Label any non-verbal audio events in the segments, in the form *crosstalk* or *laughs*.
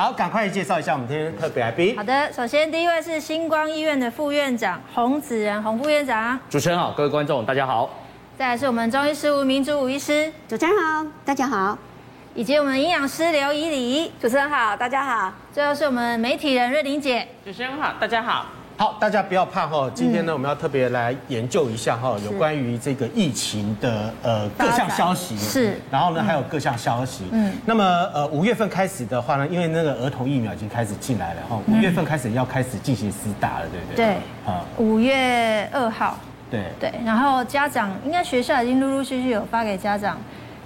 好，赶快介绍一下我们今天特别来宾。好的，首先第一位是星光医院的副院长洪子仁洪副院长。主持人好，各位观众大家好。再来是我们中医师吴明珠吴医师。主持人好，大家好。以及我们营养师刘怡礼。主持人好，大家好。最后是我们媒体人瑞玲姐。主持人好，大家好。好，大家不要怕哈。今天呢，我们要特别来研究一下哈，有关于这个疫情的呃各项消息。是。然后呢，还有各项消息。嗯。那么呃，五月份开始的话呢，因为那个儿童疫苗已经开始进来了哈，五月份开始要开始进行施打了，对不对？对。啊。五月二号。对。对。然后家长应该学校已经陆陆续续有发给家长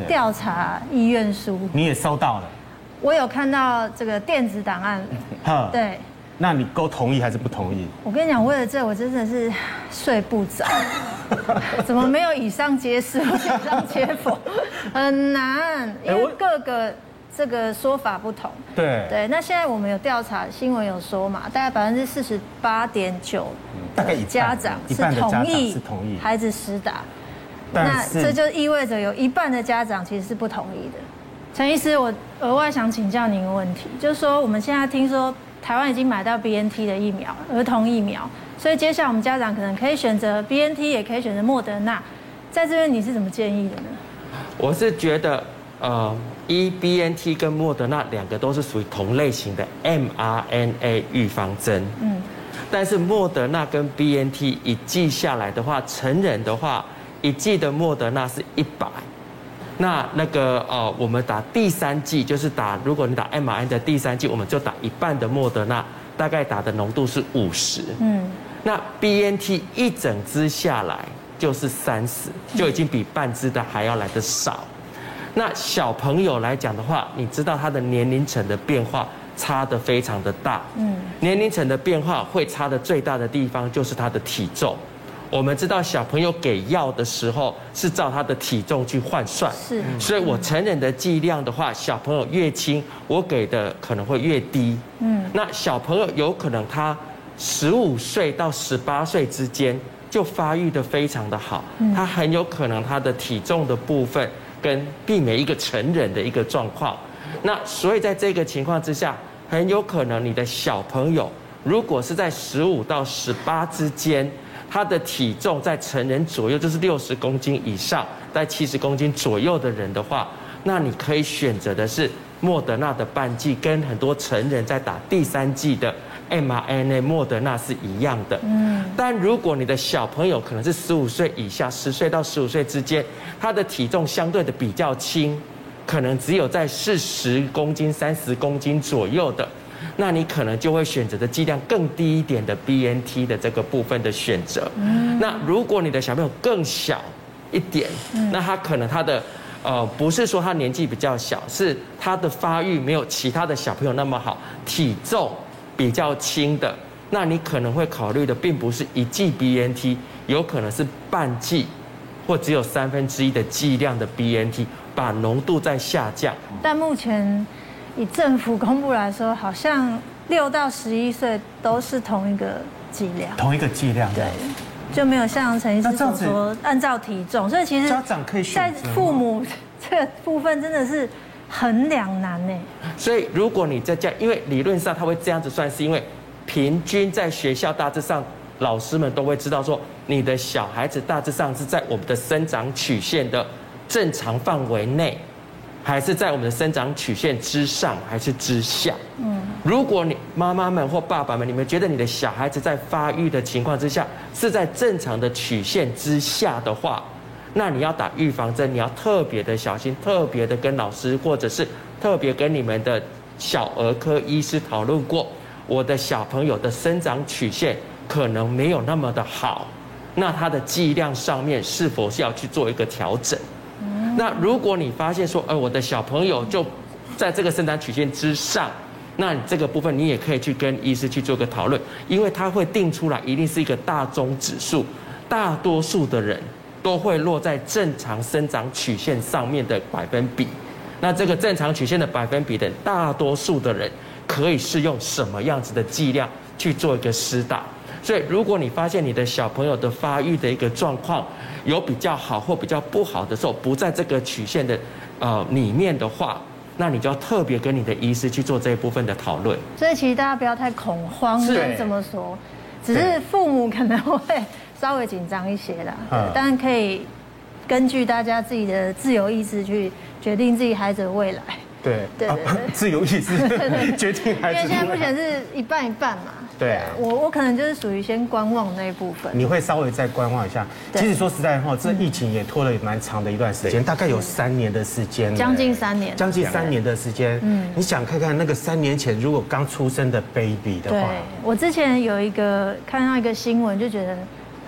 调查意愿书。你也收到了。我有看到这个电子档案。*laughs* 哈。对。那你够同意还是不同意？我跟你讲，为了这我真的是睡不着。*laughs* 怎么没有以上皆是，以上皆否？*laughs* 很难，因为各个这个说法不同。对对，那现在我们有调查，新闻有说嘛，大概百分之四十八点九，大概家长是同意是同意孩子施打。那这就意味着有一半的家长其实是不同意的。陈医师，我额外想请教您一个问题，就是说我们现在听说。台湾已经买到 BNT 的疫苗，儿童疫苗，所以接下来我们家长可能可以选择 BNT，也可以选择莫德纳。在这边你是怎么建议的呢？我是觉得，呃，一 BNT 跟莫德纳两个都是属于同类型的 mRNA 预防针。嗯。但是莫德纳跟 BNT 一剂下来的话，成人的话，一剂的莫德纳是一百。那那个呃，我们打第三剂就是打，如果你打 mRNA 的第三剂，我们就打一半的莫德纳，大概打的浓度是五十。嗯。那 BNT 一整支下来就是三十，就已经比半支的还要来的少。那小朋友来讲的话，你知道他的年龄层的变化差的非常的大。嗯。年龄层的变化会差的最大的地方就是他的体重。我们知道小朋友给药的时候是照他的体重去换算，是，所以我成人的剂量的话，小朋友越轻，我给的可能会越低。嗯，那小朋友有可能他十五岁到十八岁之间就发育的非常的好，他很有可能他的体重的部分跟避免一个成人的一个状况。那所以在这个情况之下，很有可能你的小朋友如果是在十五到十八之间。他的体重在成人左右，就是六十公斤以上，在七十公斤左右的人的话，那你可以选择的是莫德纳的半剂，跟很多成人在打第三剂的 mRNA 莫德纳是一样的。嗯。但如果你的小朋友可能是十五岁以下，十岁到十五岁之间，他的体重相对的比较轻，可能只有在四十公斤、三十公斤左右的。那你可能就会选择的剂量更低一点的 BNT 的这个部分的选择。那如果你的小朋友更小一点，那他可能他的呃不是说他年纪比较小，是他的发育没有其他的小朋友那么好，体重比较轻的，那你可能会考虑的并不是一剂 BNT，有可能是半剂或只有三分之一的剂量的 BNT，把浓度再下降。但目前。以政府公布来说，好像六到十一岁都是同一个剂量，同一个剂量，对，就没有像陈医师所说按照体重，所以其实家长可以选择，在父母 *laughs* 这个部分真的是很两难呢。*laughs* 所以如果你在家，因为理论上他会这样子算，是因为平均在学校大致上，老师们都会知道说，你的小孩子大致上是在我们的生长曲线的正常范围内。还是在我们的生长曲线之上还是之下？嗯，如果你妈妈们或爸爸们，你们觉得你的小孩子在发育的情况之下是在正常的曲线之下的话，那你要打预防针，你要特别的小心，特别的跟老师或者是特别跟你们的小儿科医师讨论过，我的小朋友的生长曲线可能没有那么的好，那他的剂量上面是否是要去做一个调整？那如果你发现说，呃，我的小朋友就在这个生长曲线之上，那这个部分你也可以去跟医师去做个讨论，因为他会定出来一定是一个大宗指数，大多数的人都会落在正常生长曲线上面的百分比。那这个正常曲线的百分比的大多数的人，可以适用什么样子的剂量去做一个施打？所以，如果你发现你的小朋友的发育的一个状况有比较好或比较不好的时候，不在这个曲线的呃里面的话，那你就要特别跟你的医师去做这一部分的讨论。所以其实大家不要太恐慌，是这么说，只是父母可能会稍微紧张一些啦。对，当然可以根据大家自己的自由意志去决定自己孩子的未来。对对对，*laughs* 自由意志决定孩子。因为现在目前是一半一半嘛。对，我我可能就是属于先观望那一部分。你会稍微再观望一下。其实说实在话，这疫情也拖了蛮长的一段时间，大概有三年的时间。将近三年。将近三年的时间。嗯。你想看看那个三年前如果刚出生的 baby 的话。对，我之前有一个看到一个新闻，就觉得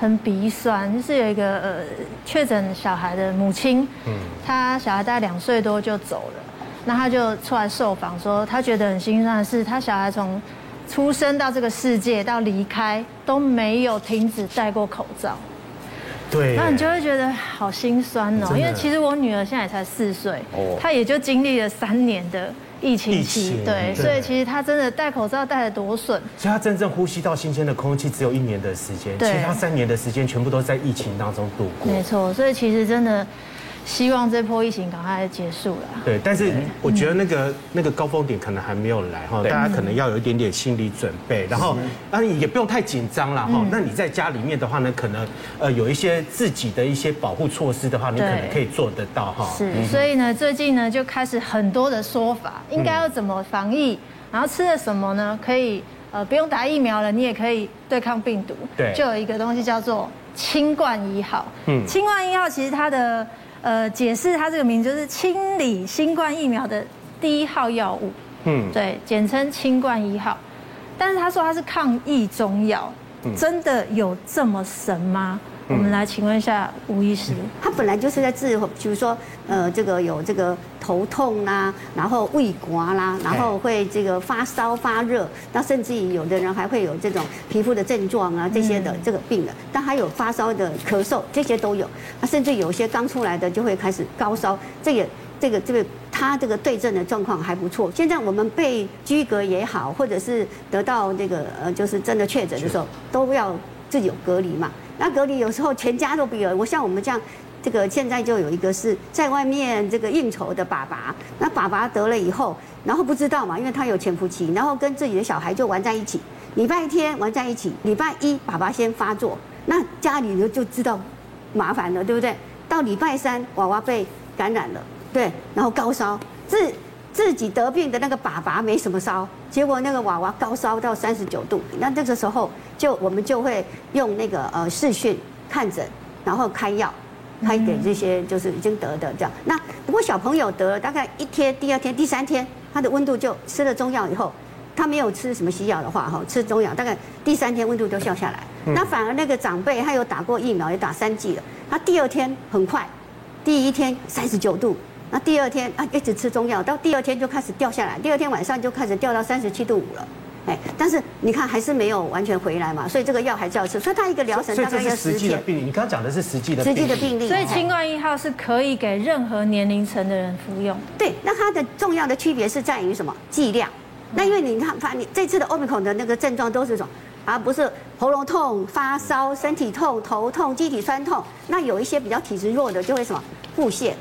很鼻酸，就是有一个呃确诊小孩的母亲，嗯，他小孩大概两岁多就走了。那他就出来受访说，他觉得很心酸的是，他小孩从出生到这个世界到离开都没有停止戴过口罩。对。那你就会觉得好心酸哦，因为其实我女儿现在也才四岁，她也就经历了三年的疫情期，对，所以其实她真的戴口罩戴得多损，所以她真正呼吸到新鲜的空气只有一年的时间，其他三年的时间全部都在疫情当中度过。没错，所以其实真的。希望这波疫情赶快结束了。对，但是我觉得那个那个高峰点可能还没有来哈，大家可能要有一点点心理准备，然后啊也不用太紧张了哈。那你在家里面的话呢，可能呃有一些自己的一些保护措施的话，你可能可以做得到哈。是，所以呢，最近呢就开始很多的说法，应该要怎么防疫，然后吃了什么呢？可以呃不用打疫苗了，你也可以对抗病毒。对，就有一个东西叫做清冠一号。嗯，清冠一号其实它的。呃，解释它这个名字就是清理新冠疫苗的第一号药物，嗯，对，简称清冠一号。但是他说它是抗疫中药，真的有这么神吗？我们来请问一下吴医师，他本来就是在治，比如说，呃，这个有这个头痛啦，然后胃刮啦，然后会这个发烧发热，那甚至于有的人还会有这种皮肤的症状啊，这些的这个病的，但还有发烧的咳嗽，这些都有。那甚至有些刚出来的就会开始高烧，这个这个这个他这个对症的状况还不错。现在我们被居隔也好，或者是得到这个呃，就是真的确诊的时候，都要自己有隔离嘛。那隔离有时候全家都不有，我像我们这样，这个现在就有一个是在外面这个应酬的爸爸，那爸爸得了以后，然后不知道嘛，因为他有潜伏期，然后跟自己的小孩就玩在一起，礼拜天玩在一起，礼拜一爸爸先发作，那家里人就知道麻烦了，对不对？到礼拜三娃娃被感染了，对，然后高烧，这自己得病的那个爸爸没什么烧，结果那个娃娃高烧到三十九度，那这个时候。就我们就会用那个呃视讯看诊，然后开药，开给这些就是已经得的这样。那不过小朋友得了大概一天，第二天、第三天，他的温度就吃了中药以后，他没有吃什么西药的话哈，吃中药大概第三天温度就掉下来。那反而那个长辈他有打过疫苗，也打三剂了，他第二天很快，第一天三十九度，那第二天啊一直吃中药，到第二天就开始掉下来，第二天晚上就开始掉到三十七度五了。哎，但是你看还是没有完全回来嘛，所以这个药还是要吃。所以它一个疗程大概要十天。实际的病例，你刚刚讲的是实际的实际的病例。所以清冠一号是可以给任何年龄层的人服用。对，那它的重要的区别是在于什么？剂量。那因为你看，发你这次的 Omicron 的那个症状都是什么？而不是喉咙痛、发烧、身体痛、头痛、肌体酸痛。那有一些比较体质弱的就会什么？腹泻。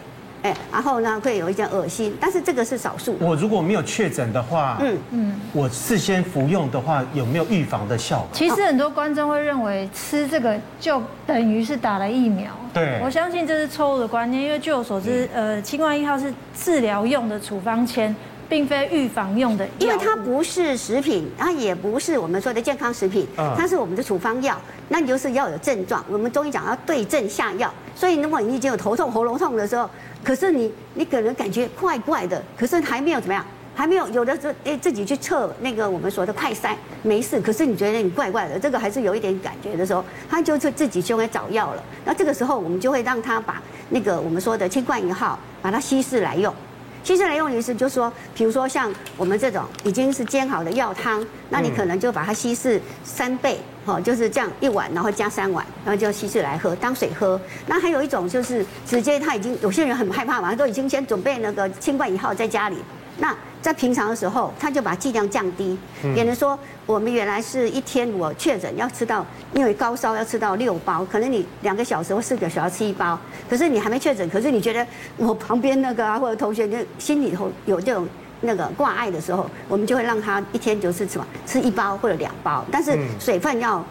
哎，然后呢，会有一点恶心，但是这个是少数。我如果没有确诊的话，嗯嗯，我事先服用的话，有没有预防的效果？其实很多观众会认为吃这个就等于是打了疫苗。对，我相信这是错误的观念，因为据我所知，呃，新冠一号是治疗用的处方签。并非预防用的，因为它不是食品，它也不是我们说的健康食品，它是我们的处方药。那你就是要有症状，我们中医讲要对症下药。所以如果你已经有头痛、喉咙痛的时候，可是你你可能感觉怪怪的，可是还没有怎么样，还没有有的时候诶自己去测那个我们说的快筛没事，可是你觉得你怪怪的，这个还是有一点感觉的时候，他就是自己就会找药了。那这个时候我们就会让他把那个我们说的清冠一号把它稀释来用。其实来用的意思就是说，比如说像我们这种已经是煎好的药汤，那你可能就把它稀释三倍，哦，就是这样一碗，然后加三碗，然后就稀释来喝，当水喝。那还有一种就是直接他已经有些人很害怕嘛，他都已经先准备那个清冠一号在家里，那在平常的时候，他就把剂量降低。也就是说，我们原来是一天我确诊要吃到，因为高烧要吃到六包，可能你两个小时或四个小时吃一包。可是你还没确诊，可是你觉得我旁边那个啊，或者同学就心里头有这种那个挂碍的时候，我们就会让他一天就是什么吃一包或者两包，但是水分要。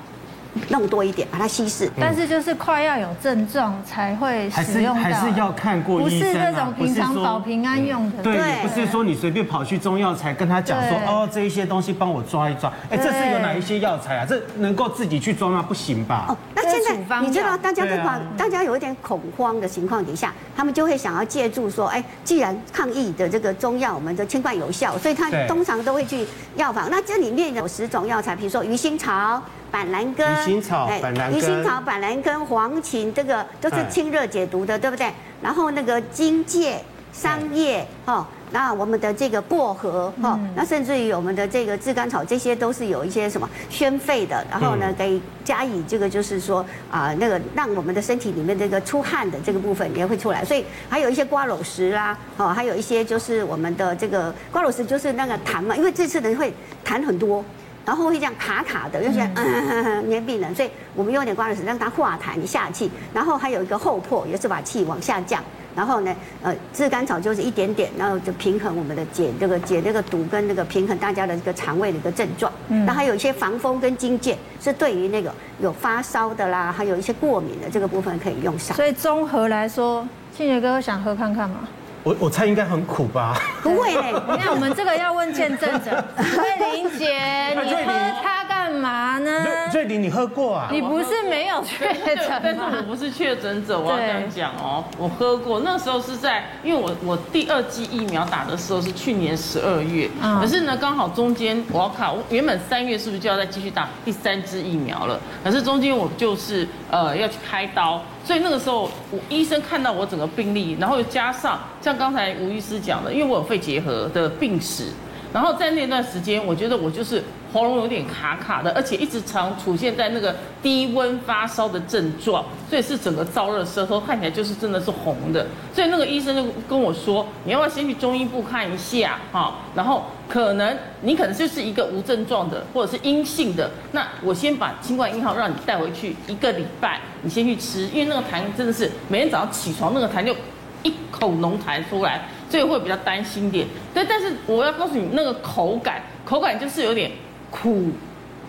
弄多一点，把它稀释。但是就是快要有症状才会使用到，还是还是要看过医生，不是那种平常保平安用的。对，不是说你随便跑去中药材跟他讲说，哦，这一些东西帮我抓一抓。哎，这是有哪一些药材啊？这能够自己去抓吗？不行吧？哦，那你知道，大家在怕，大家有一点恐慌的情况底下，他们就会想要借助说，哎，既然抗疫的这个中药我们的清冠有效，所以他通常都会去药房。那这里面有十种药材，比如说鱼腥草。板蓝根、鱼腥草、板蓝根、鱼腥草、板蓝根、黄芩，这个都是清热解毒的，对不对？然后那个荆芥、桑叶，哈，那我们的这个薄荷，哈，那甚至于我们的这个炙甘草，这些都是有一些什么宣肺的，然后呢，可以加以这个就是说啊，那个让我们的身体里面这个出汗的这个部分也会出来。所以还有一些瓜蒌石啦，哦，还有一些就是我们的这个瓜蒌石，就是那个痰嘛，因为这次人会痰很多。然后会这样卡卡的，有些嗯 *laughs* 黏病人，所以我们用点瓜蒌石让它化痰一下气。然后还有一个后破，也是把气往下降。然后呢，呃，炙甘草就是一点点，然后就平衡我们的解这个解这个毒跟那个平衡大家的这个肠胃的一个症状。嗯。那还有一些防风跟荆芥，是对于那个有发烧的啦，还有一些过敏的这个部分可以用上。所以综合来说，庆杰哥想喝看看吗？我我猜应该很苦吧？不会嘞，*laughs* 你看我们这个要问见证者，*laughs* 瑞玲姐，你喝它干嘛呢？瑞玲，你喝过啊？你不是没有确诊，但是我不是确诊者，我要这样讲哦。我喝过，那时候是在，因为我我第二剂疫苗打的时候是去年十二月，可是呢刚好中间我要看，我原本三月是不是就要再继续打第三支疫苗了？可是中间我就是呃要去开刀。所以那个时候，我医生看到我整个病历，然后又加上像刚才吴医师讲的，因为我有肺结核的病史，然后在那段时间，我觉得我就是喉咙有点卡卡的，而且一直常出现在那个低温发烧的症状，所以是整个燥热舌头看起来就是真的是红的。所以那个医生就跟我说，你要不要先去中医部看一下哈？然后可能你可能就是一个无症状的，或者是阴性的，那我先把清冠一号让你带回去一个礼拜。你先去吃，因为那个痰真的是每天早上起床那个痰就一口浓痰出来，所以会比较担心点。对，但是我要告诉你，那个口感，口感就是有点苦、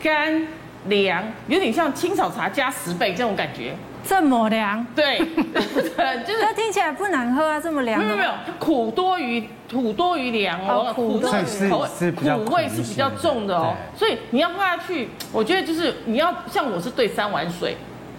甘、凉，有点像青草茶加十倍这种感觉。这么凉？对，*laughs* 就是它听起来不难喝啊，这么凉。没有没有，苦多于苦多于凉哦，苦的口味苦味是比较重的哦，所以你要喝下去，我觉得就是你要像我是兑三碗水。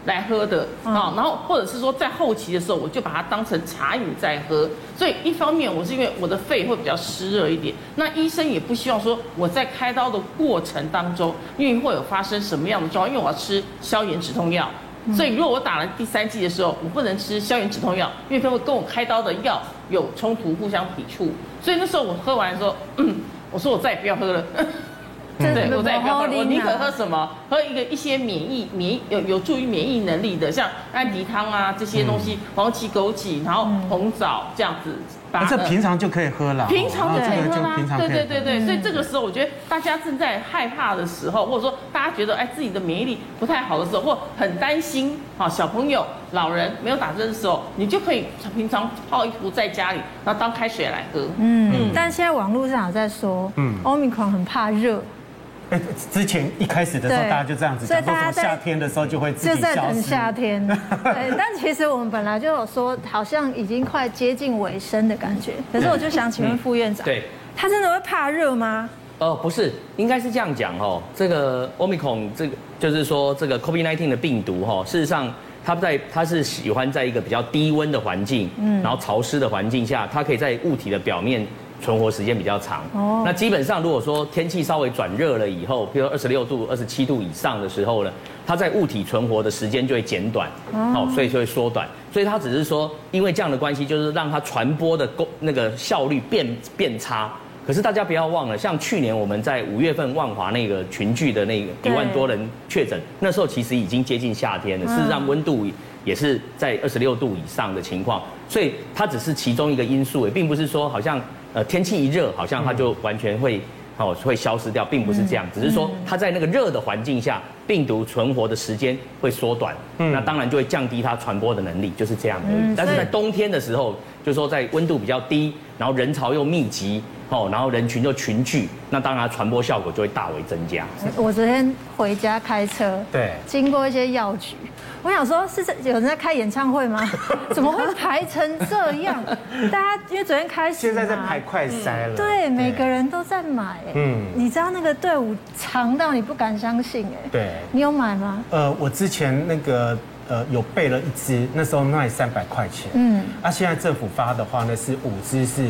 来喝的啊，然后或者是说在后期的时候，我就把它当成茶饮在喝。所以一方面我是因为我的肺会比较湿热一点，那医生也不希望说我在开刀的过程当中，因为会有发生什么样的状况，因为我要吃消炎止痛药，所以如果我打了第三剂的时候，我不能吃消炎止痛药，因为它会跟我开刀的药有冲突，互相抵触。所以那时候我喝完的时候，嗯，我说我再也不要喝了。*laughs* 对，我再也不要喝，我宁可喝什么？喝一个一些免疫免疫有有助于免疫能力的，像安迪汤啊这些东西，黄芪、枸杞，然后红枣这样子。这平常就可以喝了。平常就可以喝啦。对对对对，所以这个时候我觉得大家正在害怕的时候，或者说大家觉得哎自己的免疫力不太好的时候，或很担心啊小朋友、老人没有打针的时候，你就可以平常泡一壶在家里，然后当开水来喝。嗯，但现在网络上有在说，嗯，Omicron 很怕热。哎，*laughs* 之前一开始的时候，大家就这样子讲，所以大家夏天的时候就会自己消。就在等夏天。*laughs* 对，但其实我们本来就有说，好像已经快接近尾声的感觉。可是我就想请问副院长，对，他真的会怕热吗？呃，不是，应该是这样讲哦。这个 Omicron，这个就是说这个 COVID-19 的病毒哈，事实上它在它是喜欢在一个比较低温的环境，嗯，然后潮湿的环境下，它可以在物体的表面。存活时间比较长，哦，那基本上如果说天气稍微转热了以后，比如二十六度、二十七度以上的时候呢，它在物体存活的时间就会减短，哦，所以就会缩短，所以它只是说因为这样的关系，就是让它传播的功那个效率变变差。可是大家不要忘了，像去年我们在五月份万华那个群聚的那个一万多人确诊，那时候其实已经接近夏天了，事实上温度也是在二十六度以上的情况，所以它只是其中一个因素，也并不是说好像。呃天气一热，好像它就完全会哦会消失掉，并不是这样，只是说它在那个热的环境下，病毒存活的时间会缩短，那当然就会降低它传播的能力，就是这样而已。但是在冬天的时候，就是说在温度比较低，然后人潮又密集。哦，然后人群又群聚，那当然传播效果就会大为增加。我昨天回家开车，对，经过一些药局，我想说，是这有人在开演唱会吗？*laughs* 怎么会排成这样？大家因为昨天开始，现在在排快塞了，嗯。对，每个人都在买。嗯，你知道那个队伍长到你不敢相信哎。对，你有买吗？呃，我之前那个呃有备了一支，那时候卖三百块钱。嗯，啊，现在政府发的话呢是五支是。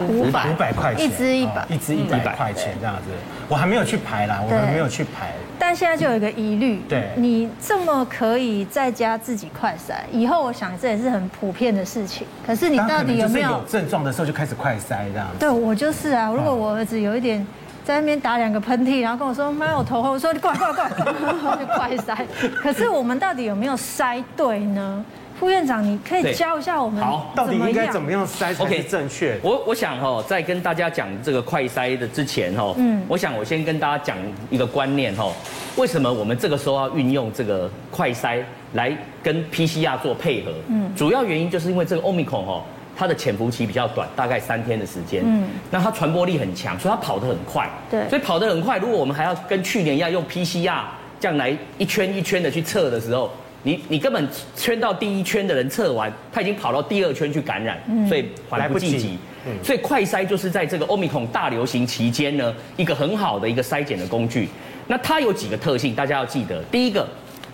五百五百块钱，一支一百，一支一百块钱这样子。我还没有去排啦，我还没有去排。但现在就有一个疑虑，对，你这么可以在家自己快筛，以后我想这也是很普遍的事情。可是你到底有没有有症状的时候就开始快筛这样子？对，我就是啊。如果我儿子有一点在那边打两个喷嚏，然后跟我说妈，我头昏，我说你过来过来过来，*laughs* 就快塞。可是我们到底有没有塞对呢？副院长，你可以教一下我们好，到底应该怎么样筛才是正确？我我想哈，在跟大家讲这个快筛的之前哈，嗯，我想我先跟大家讲一个观念哈，为什么我们这个时候要运用这个快筛来跟 PCR 做配合？嗯，主要原因就是因为这个 Omicron 哈，它的潜伏期比较短，大概三天的时间，嗯，那它传播力很强，所以它跑得很快，对，所以跑得很快。如果我们还要跟去年一样用 PCR 这样来一圈一圈的去测的时候。你你根本圈到第一圈的人测完，他已经跑到第二圈去感染，所以来不及。所以快筛就是在这个 Omicron 大流行期间呢，一个很好的一个筛检的工具。那它有几个特性，大家要记得。第一个，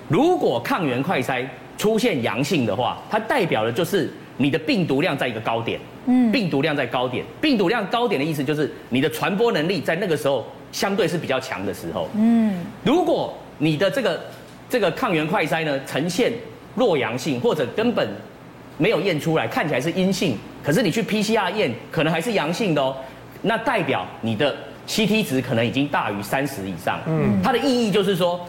如果抗原快筛出现阳性的话，它代表的就是你的病毒量在一个高点。嗯，病毒量在高点，病毒量高点的意思就是你的传播能力在那个时候相对是比较强的时候。嗯，如果你的这个这个抗原快筛呢，呈现弱阳性或者根本没有验出来，看起来是阴性，可是你去 PCR 验，可能还是阳性的哦。那代表你的 CT 值可能已经大于三十以上。嗯，它的意义就是说，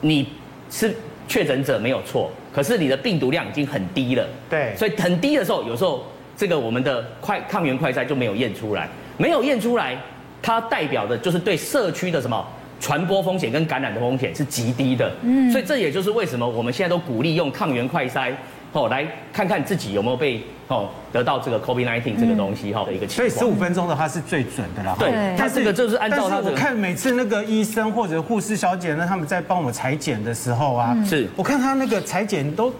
你是确诊者没有错，可是你的病毒量已经很低了。对，所以很低的时候，有时候这个我们的快抗原快筛就没有验出来，没有验出来，它代表的就是对社区的什么？传播风险跟感染的风险是极低的，嗯，所以这也就是为什么我们现在都鼓励用抗原快筛，哦，来看看自己有没有被哦得到这个 COVID-19 这个东西哈的一个情况。所以十五分钟的话是最准的了。对，它这个就是按照它。我看每次那个医生或者护士小姐呢，他们在帮我们采检的时候啊，是我看他那个裁剪都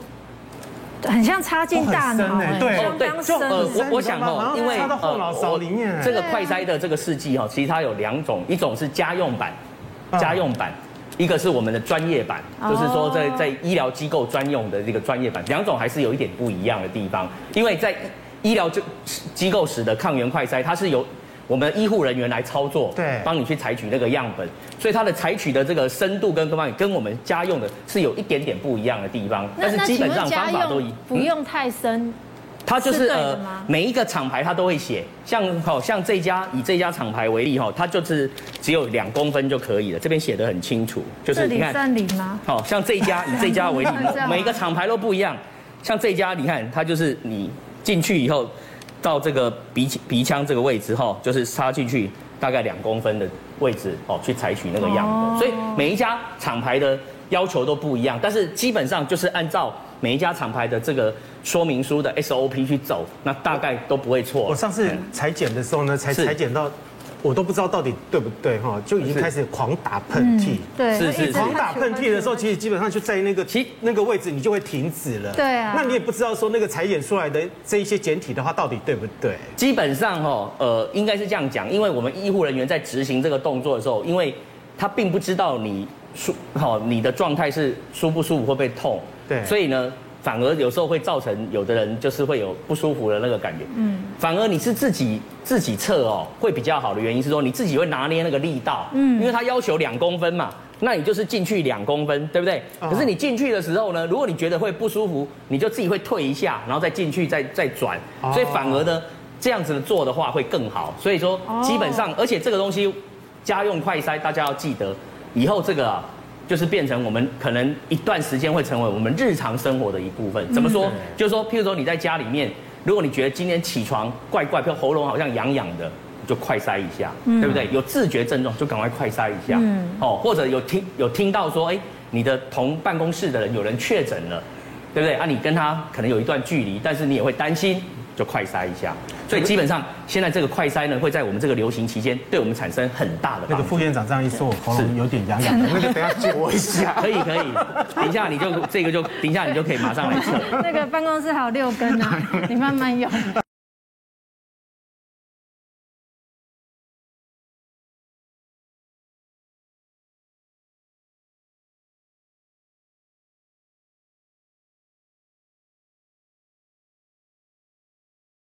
很像插进大脑，对对，就呃，我我想哦，因为插到后脑勺里面。这个快筛的这个试剂哈，其实它有两种，一种是家用版。家用版，一个是我们的专业版，就是说在在医疗机构专用的这个专业版，两种还是有一点不一样的地方。因为在医疗就机构时的抗原快筛，它是由我们的医护人员来操作，对，帮你去采取那个样本，所以它的采取的这个深度跟各方面跟我们家用的是有一点点不一样的地方。但是基本上方法都一，不用太深。它就是呃，每一个厂牌它都会写，像好像这家以这家厂牌为例哈，它就是只有两公分就可以了，这边写的很清楚，就是你看，好像这家以这家为例，*laughs* 每个厂牌都不一样，像这家你看它就是你进去以后到这个鼻鼻腔这个位置哈，就是插进去大概两公分的位置哦，去采取那个样本，所以每一家厂牌的要求都不一样，但是基本上就是按照。每一家厂牌的这个说明书的 SOP 去走，那大概都不会错。我上次裁剪的时候呢，才裁剪到，我都不知道到底对不对哈，就已经开始狂打喷嚏。对，是是。狂打喷嚏的时候，其实基本上就在那个其那个位置，你就会停止了。对啊。那你也不知道说那个裁剪出来的这一些简体的话，到底对不对？基本上哈，呃，应该是这样讲，因为我们医护人员在执行这个动作的时候，因为他并不知道你舒好你的状态是舒不舒服会不会痛。对，所以呢，反而有时候会造成有的人就是会有不舒服的那个感觉。嗯，反而你是自己自己测哦，会比较好的原因是说你自己会拿捏那个力道。嗯，因为他要求两公分嘛，那你就是进去两公分，对不对？可是你进去的时候呢，如果你觉得会不舒服，你就自己会退一下，然后再进去再再转。所以反而呢，这样子的做的话会更好。所以说基本上，而且这个东西家用快塞，大家要记得以后这个啊。就是变成我们可能一段时间会成为我们日常生活的一部分。怎么说？就是说，譬如说你在家里面，如果你觉得今天起床怪怪，譬如喉咙好像痒痒的，就快塞一下，对不对？有自觉症状就赶快快塞一下，哦，或者有听有听到说，哎，你的同办公室的人有人确诊了，对不对？啊，你跟他可能有一段距离，但是你也会担心。就快筛一下，所以基本上现在这个快筛呢，会在我们这个流行期间对我们产生很大的。那个副院长这样一说，我喉咙有点痒痒的，那个等下 *laughs* 救我一下。可以可以，等一下你就这个就等一下你就可以马上来测。*laughs* 那个办公室还有六根啊，你慢慢用。